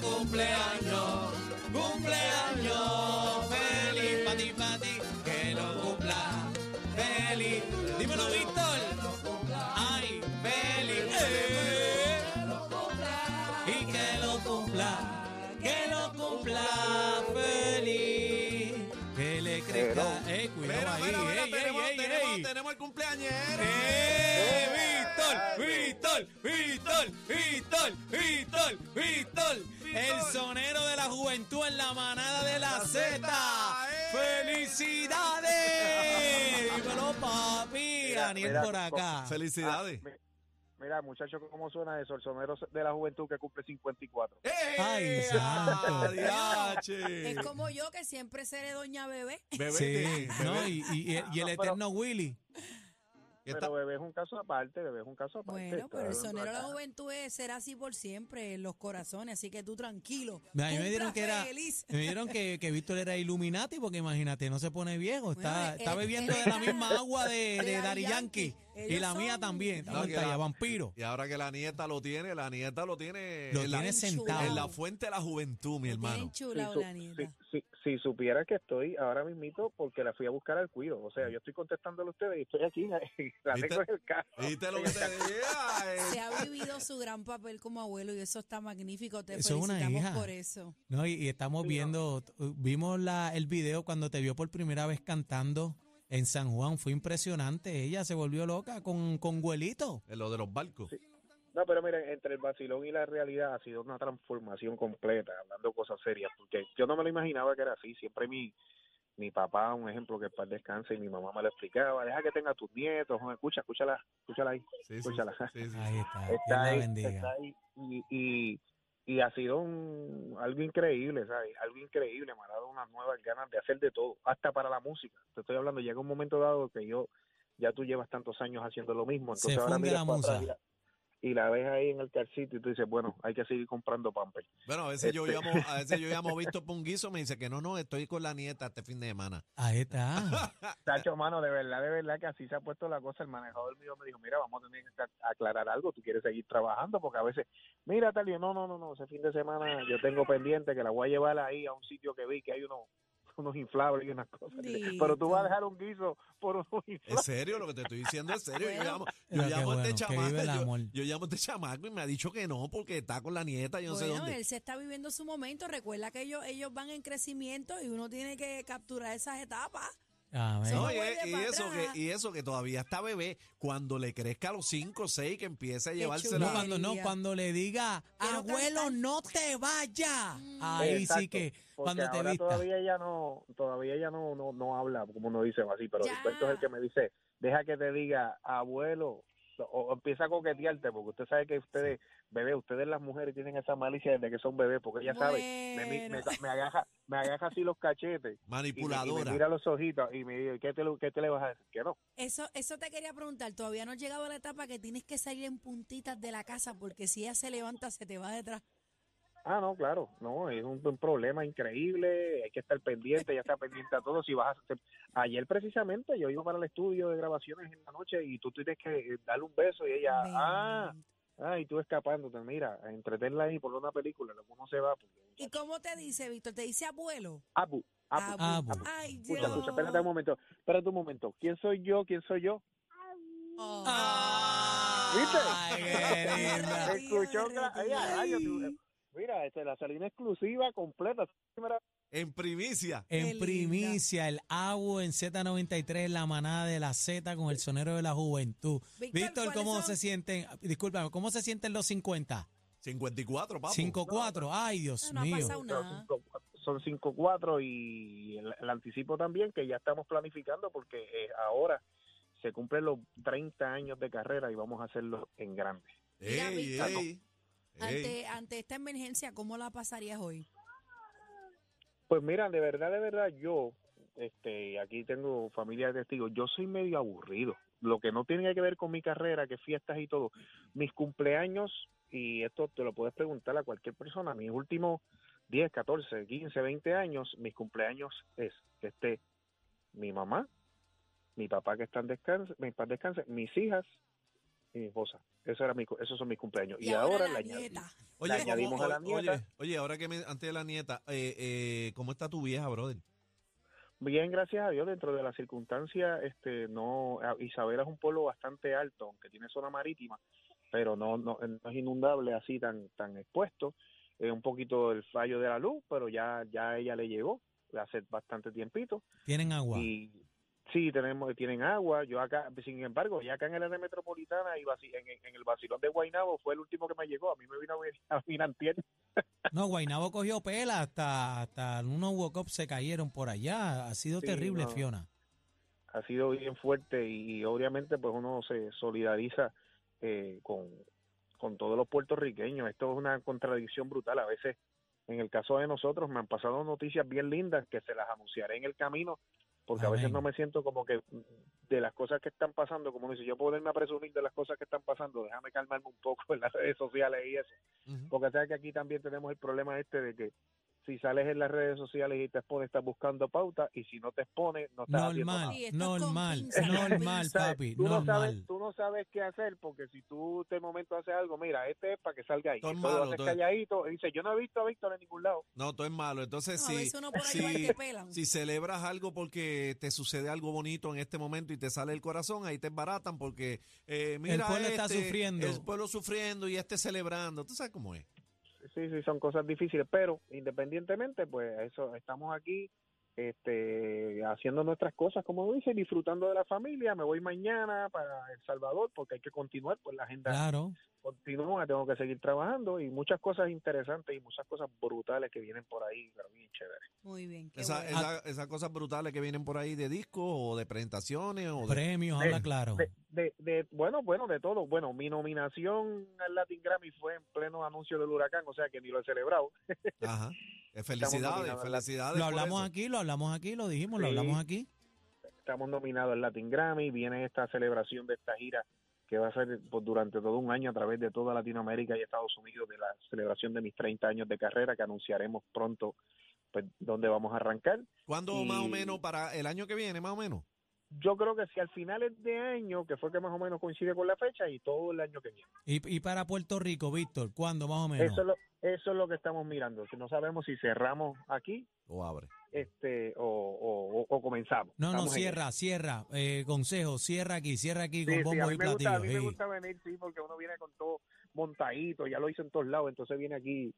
cumpleaños, cumpleaños, feliz para ti, para ti, que lo cumpla, feliz. Dímelo, Víctor. Ay, feliz. eh. Y que lo cumpla, que lo cumpla feliz. Que le crezca. Eh, cuidado ahí. mira, mira, ey, tenemos, ey, ey, tenemos, ey. tenemos el cumpleañero. ¡Eh! Víctor, Víctor, Víctor, Víctor, Víctor, Víctor, el sonero de la juventud en la manada de la La Z. Zeta, ¡eh! ¡Felicidades! Dímelo, papi. Mira, Daniel mira, por acá. Felicidades. Ah, mi- Mira, muchacho, ¿cómo suena eso? El sonero de la juventud que cumple 54. ¡Eh! Ay, santo. ¡Diache! Es como yo que siempre seré doña bebé. Bebé, Sí, bebé. no, y, y- y el No, pero- eterno Willy. ¿Qué Pero bebé es un caso aparte, bebé es un caso aparte. Bueno, pero el sonero de la juventud es- será así por siempre en los corazones, así que tú tranquilo. A mí me dieron Cumpla que era, feliz. me dieron que, que Víctor era Illuminati, porque imagínate, no se pone viejo, está, Bueno, está él- bebiendo él- de la misma agua de, de Daddy Yankee. Y la mía también, No, que la- vampiro. Y ahora que la nieta lo tiene, la nieta lo tiene, Lo en, la, tiene sentado. en la fuente de la juventud, mi hermano. Si, chula su- la nieta. si, si, si supiera que estoy ahora mismito porque la fui a buscar al cuido. O sea, yo estoy contestándole a ustedes y estoy aquí, la ¿Viste? tengo en el carro. ¿Viste lo que te decía? Eh, Se ha vivido su gran papel como abuelo y eso está magnífico. Te Eso es una felicitamos hija. por eso. No, y, y estamos Sí, no. viendo, vimos la, el video cuando te vio por primera vez cantando en San Juan, fue impresionante. Ella se volvió loca con, con Güelito. en lo de los barcos. No, pero miren, entre el vacilón y la realidad ha sido una transformación completa, hablando cosas serias, porque yo no me lo imaginaba que era así. Siempre mi, mi papá, un ejemplo que para descanse, y mi mamá me lo explicaba, deja que tenga tus nietos, escucha, escúchala, escúchala ahí, Sí, sí, escúchala. sí, sí. Ahí está, Dios está la ahí, bendiga. está ahí, y, y, y ha sido un, algo increíble, ¿sabes? Algo increíble, me ha dado unas nuevas ganas de hacer de todo, hasta para la música. Te estoy hablando, llega un momento dado que yo, ya tú llevas tantos años haciendo lo mismo, Se entonces ahora la para atrás musa. Y la- ves ahí en el carcito y tú dices, bueno, hay que seguir comprando pampers. Bueno, a veces yo Este- llamo, a veces yo llamo Víctor Ponguizo, me dice que no, no, estoy con la nieta este fin de semana. Ahí está. Tacho, mano, de verdad, de verdad que así se ha puesto la cosa. El manejador mío me dijo, mira, vamos a tener que ac- aclarar algo, tú quieres seguir trabajando, porque a veces, mira, tal, y yo, no, no, no, no, ese fin de semana yo tengo pendiente que la voy a llevar ahí a un sitio que vi que hay unos unos inflables y unas cosas. Pero tú vas a dejar un guiso por unos ¿En inflables. serio? Lo que te estoy diciendo es serio. Yo llamo, yo a este chamaco. Yo, llamo a este chamaco y me ha dicho que no, porque está con la nieta, yo no sé Bueno, dónde. él se está viviendo su momento. Recuerda que ellos, ellos van en crecimiento y uno tiene que capturar esas etapas. Amén. No, No y, eso que, y eso que todavía está bebé, cuando le crezca a los 5 o 6, que empiece a llevársela. No, cuando no, cuando le diga, Quiero abuelo, cantar". no te vayas. Ahí sí que, cuando te vista. todavía ella no, todavía ella no, no, no habla, como uno dice así, pero cuento es el que me dice, deja que te diga, abuelo, o, o empieza a coquetearte, porque usted sabe que ustedes, bebé, ustedes las mujeres tienen esa malicia desde que son bebés, porque ella sabe, me, mi- me, Bueno. me agaja, me agaja así los cachetes, y me, y me Manipuladora. mira los ojitos, y me dice, ¿qué te, qué te le vas a decir? Que no. Eso, eso te quería preguntar. Todavía no has llegado a la etapa que tienes que salir en puntitas de la casa porque si ella se levanta se te va detrás. Ah, no, claro, no, es un, un problema increíble, hay que estar pendiente, ya está pendiente a todo. Si vas a hacer- ayer precisamente yo iba para el estudio de grabaciones en la noche y tú tienes que eh, darle un beso y ella, ah, ah, y tú escapándote, mira, a entretenerla ahí por una película, luego uno se va. porque- ¿Y cómo te dice, Víctor? ¿Te dice abuelo? Abu, abu, Abu. Ay, Dios. Escucha, escucha, espérate un momento, espérate un momento. ¿Quién soy yo? ¿Quién soy yo? Oh. ¿Viste? Ay, qué linda. Escuchó, ay, mira, este, la salida exclusiva, completa. Primera- En primicia. Qué En linda. primicia, el agua en Z93, la manada de la Z con el sonero de la juventud. Víctor, Víctor, ¿cuáles ¿cómo son? se sienten? Discúlpame, ¿cómo se sienten los 50? 54, papo. 5-4. Ay, Dios No ha mío. pasado Pero nada. cinco- son 5-4 y el, el anticipo también que ya estamos planificando porque eh, ahora se cumplen los 30 años de carrera y vamos a hacerlo en grande. Mira, Ey, Víctor. ey, ey. Ante, ante esta emergencia, ¿cómo la pasarías hoy? Pues mira, de verdad, de verdad, yo, este, aquí tengo familia de testigos, yo soy medio aburrido. Lo que no tiene que ver con mi carrera, que fiestas y todo, mis cumpleaños, y esto te lo puedes preguntar a cualquier persona, mis últimos 10, 14, 15, 20 años, mis cumpleaños es que esté mi mamá, mi papá que están descanse, mis papás descansen, mis hijas mi esposa. Eso era mi, esos son mis cumpleaños. Y, Y ahora, ahora le la nieta. Oye, añadimos ¿cómo- a la nieta. Oye, ahora que me, antes de la nieta, eh, eh, ¿cómo está tu vieja, brother? Bien, gracias a Dios, dentro de las circunstancias, este, no, Isabela es un pueblo bastante alto, aunque tiene zona marítima, pero no, no, no es inundable así tan, tan expuesto. Eh, un poquito el fallo de la luz, pero ya, ya ella le llegó hace bastante tiempito. Tienen agua. Y sí, tenemos, tienen agua. Yo acá, sin embargo, ya acá en el área metropolitana y en, en el vacilón de Guaynabo fue el último que me llegó. A mí me vino a venir a venir antier. No, Guainabo cogió pela hasta, hasta unos walk se cayeron por allá. Ha sido Sí, terrible, no. Fiona. ha sido bien fuerte y, obviamente pues uno se solidariza eh, con, con todos los puertorriqueños. Esto es una contradicción brutal. A veces, en el caso de nosotros, me han pasado noticias bien lindas que se las anunciaré en el camino, porque a veces no me siento como que de las cosas que están pasando, como dice, yo poderme a presumir de las cosas que están pasando, déjame calmarme un poco en las redes sociales y eso. Porque sabes que aquí también tenemos el problema este de que si sales en las redes sociales y te expones, estás buscando pauta, y si no te expones, no estás haciendo nada. Normal, normal, normal, papi, tú no sabes tú no sabes qué hacer porque si tú de momento haces algo mira este es para que salga ahí Todo es Eso lo malo, haces todo calladito y dice yo no he visto a Víctor en ningún lado No, todo es malo. Entonces, No, a si, si- celebras algo porque te sucede algo bonito en este momento y te sale el corazón, ahí te embaratan porque, eh, mira, pueblo está este, sufriendo. El pueblo sufriendo y este celebrando. ¿Tú sabes cómo es? Sí sí son cosas difíciles pero independientemente pues eso estamos aquí este haciendo nuestras cosas como dice disfrutando de la familia me voy mañana para El Salvador porque hay que continuar pues la agenda Claro. Continúa tengo que seguir trabajando y muchas cosas interesantes y muchas cosas brutales que vienen por ahí pero bien chévere Muy bien, qué Esa- bueno. esa- esas cosas brutales que vienen por ahí de discos o de presentaciones o de... Premios, de- habla claro. de, de, de- bueno, bueno, de todo. Bueno, mi nominación al Latin Grammy fue en pleno anuncio del huracán, o sea que ni lo he celebrado. Ajá. Felicidades, felicidades. Lo hablamos aquí, lo hablamos aquí, lo dijimos, lo hablamos aquí. Estamos nominados al Latin Grammy, viene esta celebración de esta gira que va a ser pues, durante todo un año a través de toda Latinoamérica y Estados Unidos de la celebración de mis 30 años de carrera que anunciaremos pronto pues dónde vamos a arrancar. ¿Cuándo Y- más o menos para el año que viene, más o menos? Yo creo que si al finales de año, que fue que más o menos coincide con la fecha, y todo el año que viene. Y, y para Puerto Rico, Víctor, ¿cuándo más o menos? Eso es, lo, eso es lo que estamos mirando. Que no sabemos si cerramos aquí O abre. este o, o, o- o comenzamos. No, no, Estamos cierra, cierra. Eh, consejo, cierra aquí, cierra aquí eso. con Sí, sí, a bombo y me gusta, a mí me sí. gusta venir, sí, porque uno viene con todo montadito, ya lo hizo en todos lados, entonces viene aquí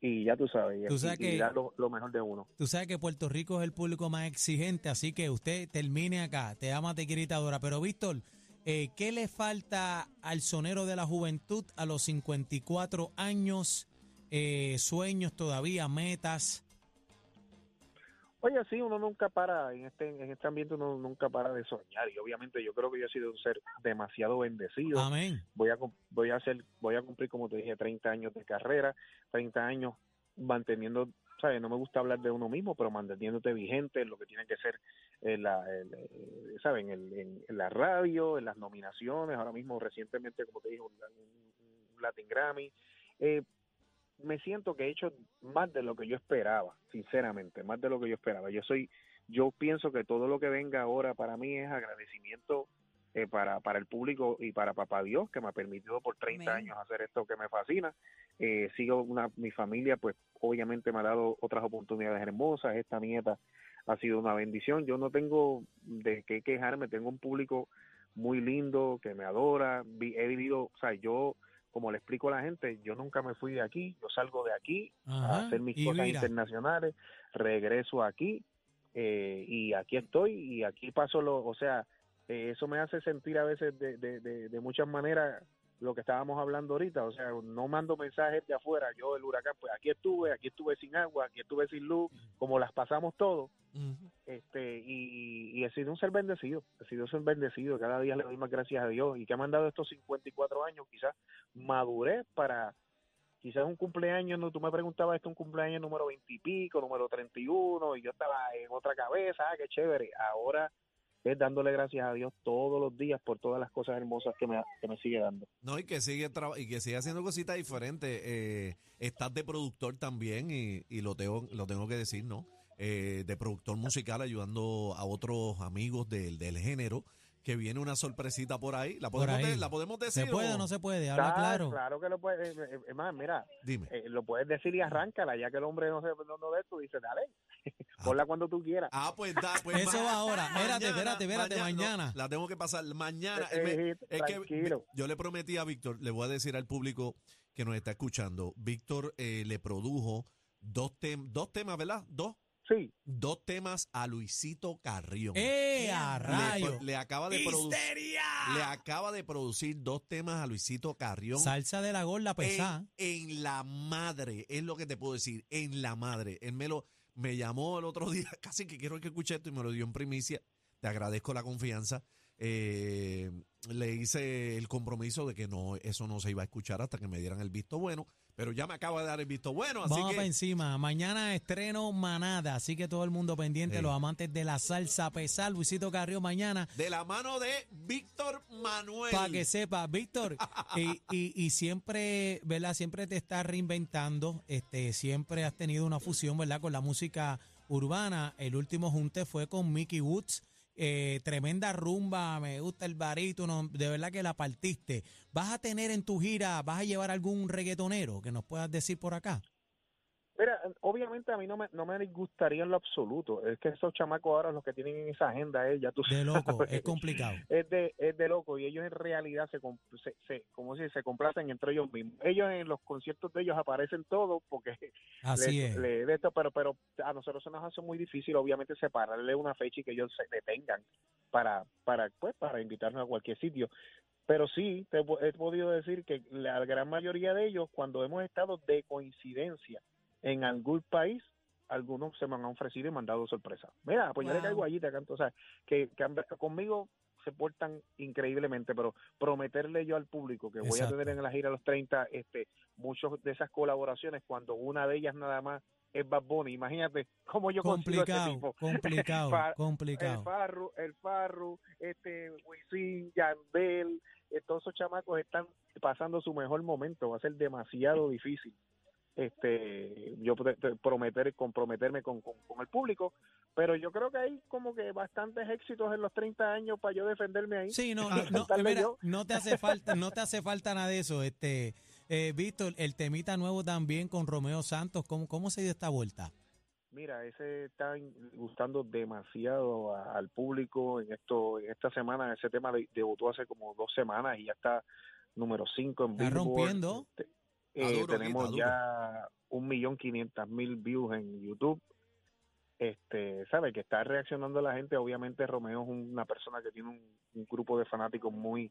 y ya tú sabes, Tú sabes y que- lo, lo mejor de uno. Tú sabes que Puerto Rico es el público más exigente, así que usted termine acá. Te ama, te quiere. Pero, Víctor, eh, ¿qué le falta al sonero de la juventud a los 54 años? Eh, sueños todavía, metas. Oye, sí, uno nunca para, en este, en este ambiente uno nunca para de soñar, y obviamente yo creo que yo he sido un ser demasiado bendecido. Amén. voy a voy a hacer voy a cumplir como te dije 30 años de carrera 30 años manteniendo sabes no me gusta hablar de uno mismo pero manteniéndote vigente en lo que tiene que ser en la el, eh, saben en, en- en la radio en las nominaciones ahora mismo recientemente como te dije un, un- un Latin Grammy eh, me siento que he hecho más de lo que yo esperaba sinceramente más de lo que yo esperaba yo soy yo pienso que todo lo que venga ahora para mí es agradecimiento eh, para, para el público y para Papá Dios, que me ha permitido por 30 Amén. años hacer esto que me fascina. Eh, sigo una, mi familia, pues obviamente me ha dado otras oportunidades hermosas. Esta nieta ha sido una bendición. Yo no tengo de qué quejarme, tengo un público muy lindo que me adora. Vi- he vivido, o sea, yo, como le explico a la gente, yo nunca me fui de aquí, yo salgo de aquí a hacer mis cosas mira, internacionales, regreso aquí eh, y aquí estoy y aquí paso lo, o sea, eh, eso me hace sentir a veces de, de, de, de muchas maneras lo que estábamos hablando ahorita, o sea, no mando mensajes de afuera, yo el huracán, pues aquí estuve, aquí estuve sin agua, aquí estuve sin luz, como las pasamos todos. Este y, y he sido un ser bendecido, he sido un ser bendecido, cada día le doy más gracias a Dios y que me han dado estos 54 años, quizás madurez para quizás un cumpleaños, no tú me preguntabas esto un cumpleaños número 20 y pico, número 31 y yo estaba en otra cabeza, ah, qué chévere, ahora es dándole gracias a Dios todos los días por todas las cosas hermosas que me, que me sigue dando. No, y que sigue y que sigue haciendo cositas diferentes. Eh, estás de productor también y, y lo tengo lo tengo que decir, ¿no? Eh, de productor musical ayudando a otros amigos del, del género que viene una sorpresita por ahí. ¿La podemos, ahí. de- ¿la podemos decir? ¿Se puede o- no se puede? Habla Claro, claro. claro que lo puedes. eh, eh, Es más, mira, Dime. eh, lo puedes decir y arráncala, ya que el hombre no se no, no ve, tú dices, dale, Ah. ponla cuando tú quieras. Ah, pues da, pues Eso va ahora. Espérate, espérate, espérate, no, mañana. la tengo que pasar mañana. Eh, eh, es que tranquilo. yo le prometí a Víctor, le voy a decir al público que nos está escuchando, Víctor eh, le produjo dos, tem- dos temas, ¿verdad? Dos. Sí, Dos temas a Luisito Carrión. ¡Eh, a Le- rayo! Le, acaba de producir. Le acaba de producir dos temas a Luisito Carrión. Salsa de la gorda pesada. En, en la madre, es lo que te puedo decir, en la madre. Él me lo me llamó el otro día, casi que quiero que escuche esto y me lo dio en primicia. Te agradezco la confianza. Eh, le hice el compromiso de que no, eso no se iba a escuchar hasta que me dieran el visto bueno, pero ya me acaba de dar el visto bueno, así Vamos que para encima. Mañana estreno Manada, así que todo el mundo pendiente, Sí. los amantes de la salsa pesada. Luisito Carrió mañana. de la mano de Víctor Manuel. Para que sepa, Víctor, y, y, y siempre, ¿verdad? Siempre te estás reinventando, este, siempre has tenido una fusión, ¿verdad? Con la música urbana. El último junte fue con Mickey Woods. Eh, tremenda rumba, me gusta el barítono, de verdad que la partiste. ¿Vas a tener en tu gira, vas a llevar algún reggaetonero que nos puedas decir por acá? Mira, obviamente a mí no me, no me disgustaría en lo absoluto. Es que esos chamacos ahora los que tienen en esa agenda es, ya tú De loco, sabes, es complicado. es de, es de loco y ellos en realidad se, se, se como si se complacen entre ellos mismos. Ellos en los conciertos de ellos aparecen todos porque Así le- es. de esto, pero pero a nosotros se nos hace muy difícil obviamente separarle una fecha y que ellos se detengan para para pues para invitarnos a cualquier sitio. Pero sí, te he podido decir que la gran mayoría de ellos, cuando hemos estado de coincidencia en algún país, algunos se me han ofrecido y me han dado sorpresa. Mira, pues yo le Wow. caigo allí, te canto, o sea, que, conmigo se portan increíblemente, pero prometerle yo al público que voy a tener en la gira los 30, este, muchos de esas colaboraciones, cuando una de ellas nada más es Bad Bunny, imagínate cómo yo a este Complicado, tipo. complicado, Fa- El complicado. Farru, el Farru, este, Wisin, Yandel, eh, todos esos chamacos están pasando su mejor momento, va a ser demasiado difícil este yo prometer comprometerme con, con, con el público pero yo creo que hay como que bastantes éxitos en los 30 años para yo defenderme ahí Sí, no, no, mira, no te hace falta, no te hace falta nada de eso. Este, eh, Víctor, el temita nuevo también con Romeo Santos, ¿cómo, cómo se dio esta vuelta? Mira, ese está gustando demasiado a- al público en esto en esta semana. Ese tema de- debutó hace como dos semanas y ya está número 5 en Está Billboard. rompiendo. Este, eh, duro, tenemos ya un millón quinientas mil views en YouTube. Este, sabe que está reaccionando la gente. Obviamente Romeo es una persona que tiene un, un grupo de fanáticos muy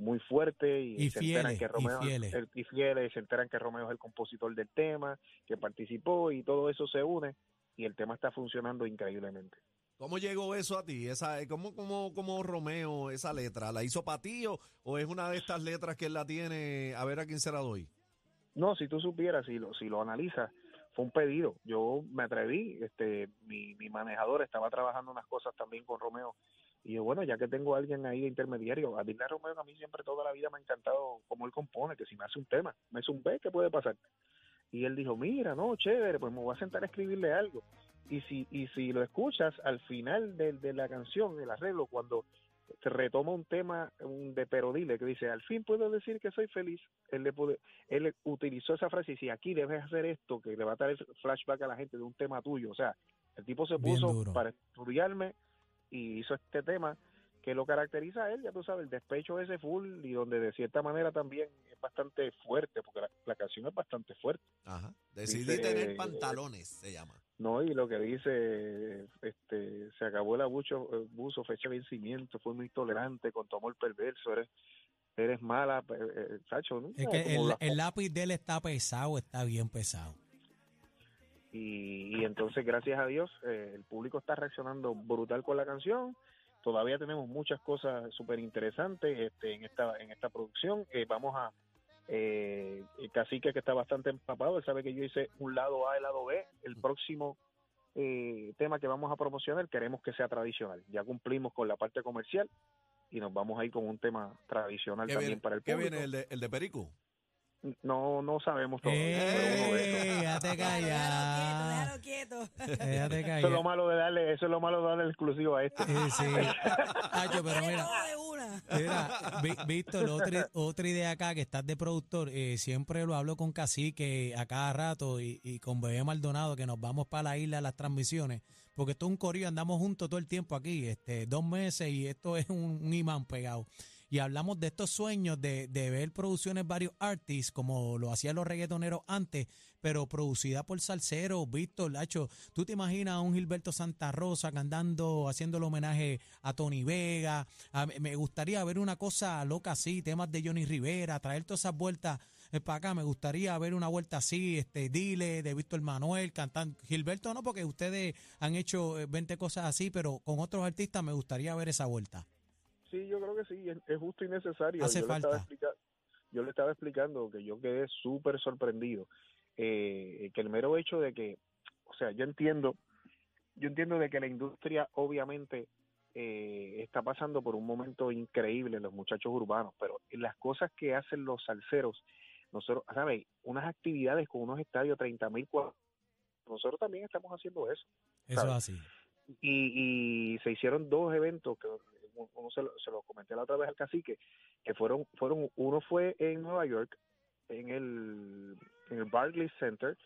muy fuerte y, Y se enteran fieles, que y Romeo fieles. el- y fieles, y se enteran que Romeo es el compositor del tema, que participó y todo eso se une y el tema está funcionando increíblemente. ¿Cómo llegó eso a ti? Esa, ¿cómo, cómo, cómo Romeo esa letra? ¿La hizo para ti o, o es una de estas letras que él la tiene? A ver a quién se la doy. No, si tú supieras, si lo, si lo analizas, fue un pedido. Yo me atreví, este, mi, mi manejador estaba trabajando unas cosas también con Romeo. Y yo, bueno, ya que tengo a alguien ahí de intermediario, a dile a Romeo que a mí siempre toda la vida me ha encantado cómo él compone, que si me hace un tema, me hace un B, ¿qué puede pasar? Y él dijo, mira, no, chévere, pues me voy a sentar a escribirle algo. Y si, y si lo escuchas al final de, de la canción, el arreglo, cuando se retoma un tema un de pero dile que dice al fin puedo decir que soy feliz él le puede, él utilizó esa frase y si aquí debes hacer esto que le va a traer flashback a la gente de un tema tuyo. O sea el tipo se puso para estudiarme y hizo este tema que lo caracteriza a él ya tú sabes el despecho ese full y donde de cierta manera también es bastante fuerte porque la, la canción es bastante fuerte Ajá. Decidí Dice- tener pantalones, se llama. no y lo que dice este se acabó el abuso eh, buzo fecha de vencimiento fue muy intolerante con tu amor perverso eres eres mala eh, eh, Sacho, ¿no? Es que el, el lápiz de él está pesado, está bien pesado. y, y entonces gracias a Dios eh, el público está reaccionando brutal con la canción todavía tenemos muchas cosas súper interesantes este, en esta en esta producción. Eh, vamos a eh, el cacique que está bastante empapado él sabe que yo hice un lado A y lado B. El próximo eh, tema que vamos a promocionar queremos que sea tradicional. Ya cumplimos con la parte comercial y nos vamos a ir con un tema tradicional ¿Qué también viene, para el qué público. Viene el de, el de Perico? No, no sabemos. ¡Eh! Déjate callado. Déjalo quieto, déjalo quieto. Déjate Eso es lo malo de darle, eso es lo malo de darle el exclusivo a este. Sí, sí. Pero mira. Mira, Víctor, otra, otra idea acá que estás de productor, eh, siempre lo hablo con Cacique a cada rato y, y con Bebé Maldonado que nos vamos para la isla a las transmisiones, porque esto es un corrido, andamos juntos todo el tiempo aquí, este, dos meses y esto es un, un imán pegado. Y hablamos de estos sueños de, de ver producciones varios artists, como lo hacían los reggaetoneros antes, pero producida por salseros, Víctor, Lacho, ¿tú te imaginas a un Gilberto Santa Rosa cantando, haciendo el homenaje a Tony Vega? A- me gustaría ver una cosa loca así, temas de Johnny Rivera, traer todas esas vueltas para acá. Me gustaría ver una vuelta así, este Dile, de Víctor Manuel, cantando. Gilberto no, porque ustedes han hecho eh, 20 cosas así, pero con otros artistas me gustaría ver esa vuelta. Sí, yo creo que sí, es, es justo y necesario. Hace yo, Le estaba falta. explica- yo le estaba explicando que yo quedé súper sorprendido, eh, que el mero hecho de que, o sea, yo entiendo, yo entiendo de que la industria obviamente eh, está pasando por un momento increíble los muchachos urbanos, pero las cosas que hacen los salseros, nosotros, ¿sabes? Unas actividades con unos estadios 30 mil nosotros también estamos haciendo eso Eso es así. y, y se hicieron dos eventos que uno se lo, se lo comenté la otra vez al cacique que fueron fueron uno fue en Nueva York en el en el Barclays Center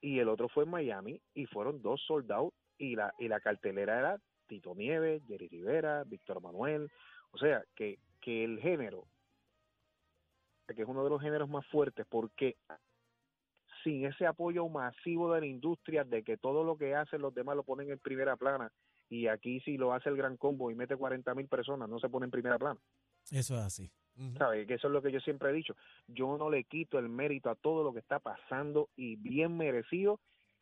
y el otro fue en Miami y fueron dos sold out y la y la cartelera era Tito Nieves, Jerry Rivera, Víctor Manuel, o sea que que el género que es uno de los géneros más fuertes porque sin ese apoyo masivo de la industria, de que todo lo que hacen los demás lo ponen en primera plana, y aquí si lo hace el gran combo y mete 40 mil personas, no se pone en primera plana. Eso es así. ¿Sabes? Que eso es lo que yo siempre he dicho. Yo no le quito el mérito a todo lo que está pasando y bien merecido.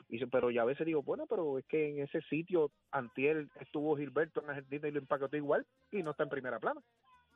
Y, pero ya a veces digo, bueno, pero es que en ese sitio antier estuvo Gilberto en Argentina y lo empacotó igual y no está en primera plana.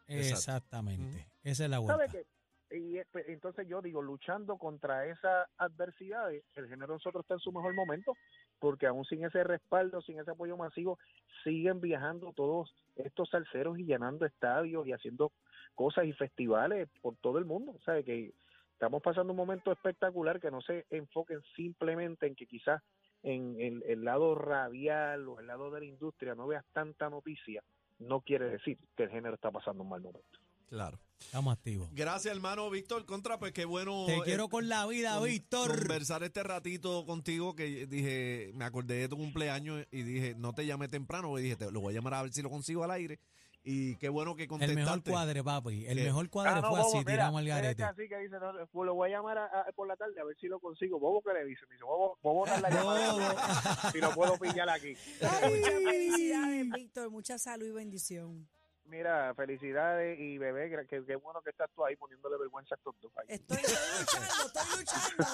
Exactamente. Esa es la ¿Sabe vuelta. qué? Y eh, pues, entonces yo digo, luchando contra esas adversidades, el género de nosotros está en su mejor momento, porque aún sin ese respaldo, sin ese apoyo masivo, siguen viajando todos estos salseros y llenando estadios y haciendo cosas y festivales por todo el mundo. Sea, que estamos pasando un momento espectacular que no se enfoquen simplemente en que quizás en el, el lado radial o el lado de la industria no veas tanta noticia, no quiere decir que el género está pasando un mal momento. Claro. Estamos activos. Gracias, hermano Víctor. Contra, pues qué bueno. Te eh, quiero con la vida, con- Víctor. Conversar este ratito contigo que dije, me acordé de tu cumpleaños y dije, no te llamé temprano, y dije, te, lo voy a llamar a ver si lo consigo al aire. Y qué bueno que El contestaste. mejor cuadre, papi. El ¿Qué? mejor cuadre Ah, no, fue Bobo, así, mira, tiramos al el garete. cacique dice, no, pues lo voy a llamar a- a- por la tarde a ver si lo consigo. Bobo, ¿qué le dice? Me dice, Bobo, Bobo, la llamada si lo puedo pillar aquí. Muchas felicidades, Víctor. Mucha salud y bendición. Mira, felicidades y bebé, gra- que qué bueno que estás tú ahí poniéndole vergüenza a estos dos. ahí. Estoy, estoy luchando, estoy luchando.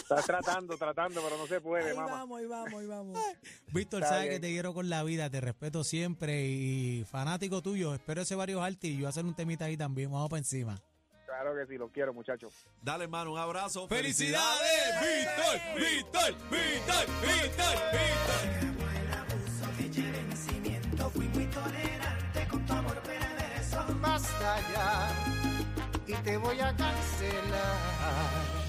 Estás tratando, tratando, pero no se puede, Ahí mamá. vamos, ahí vamos, ahí vamos. Víctor, sabes que te quiero con la vida, te respeto siempre y fanático tuyo. Espero ese varios artis y yo hacer un temita ahí también. Vamos para encima. Claro que sí, los quiero, muchachos. Dale, hermano, un abrazo. ¡Felicidades, Víctor! ¡Víctor! ¡Víctor! ¡Víctor! ¡Víctor! Y te voy a cancelar.